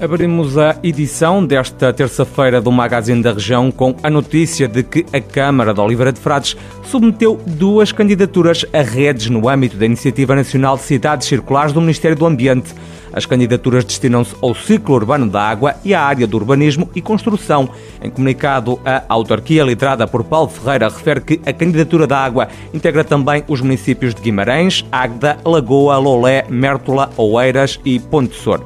Abrimos a edição desta terça-feira do Magazine da Região com a notícia de que a Câmara de Oliveira de Frades submeteu duas candidaturas a redes no âmbito da Iniciativa Nacional de Cidades Circulares do Ministério do Ambiente. As candidaturas destinam-se ao ciclo urbano da água e à área do urbanismo e construção. Em comunicado, a autarquia, liderada por Paulo Ferreira, refere que a candidatura da água integra também os municípios de Guimarães, Águeda, Lagoa, Lolé, Mértola, Oeiras e Ponte Sor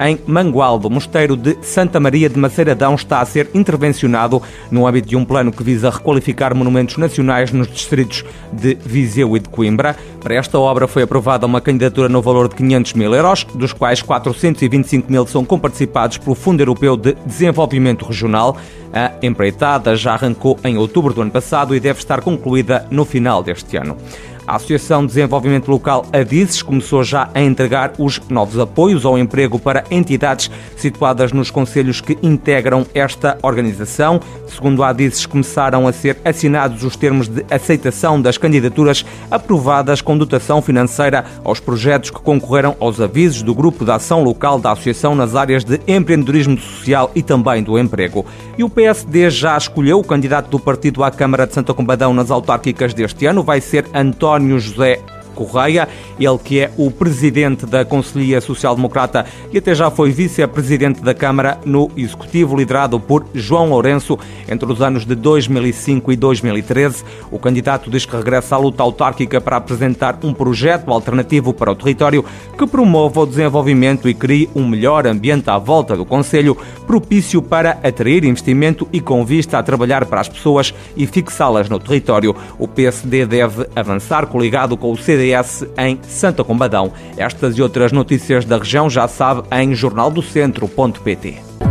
em Mangualdo. O Mosteiro de Santa Maria de Maceiradão está a ser intervencionado no âmbito de um plano que visa requalificar monumentos nacionais nos distritos de Viseu e de Coimbra. Para esta obra foi aprovada uma candidatura no valor de 500 mil euros, dos quais 425 mil são comparticipados pelo Fundo Europeu de Desenvolvimento Regional. A empreitada já arrancou em outubro do ano passado e deve estar concluída no final deste ano. A Associação de Desenvolvimento Local Adises começou já a entregar os novos apoios ao emprego para entidades situadas nos conselhos que integram esta organização. Segundo a Adises, começaram a ser assinados os termos de aceitação das candidaturas aprovadas com dotação financeira aos projetos que concorreram aos avisos do Grupo de Ação Local da Associação nas áreas de empreendedorismo social e também do emprego. E o PSD já escolheu o candidato do partido à Câmara de Santa Combadão nas autárquicas deste ano, vai ser António António José Correia, ele que é o presidente da Conselhia Social Democrata e até já foi vice-presidente da Câmara no Executivo, liderado por João Lourenço entre os anos de 2005 e 2013. O candidato diz que regressa à luta autárquica para apresentar um projeto alternativo para o território que promova o desenvolvimento e crie um melhor ambiente à volta do Conselho, propício para atrair investimento e com vista a trabalhar para as pessoas e fixá-las no território. O PSD deve avançar coligado com o CDS em Santa Combadão. Estas e outras notícias da região já sabe em jornaldocentro.pt.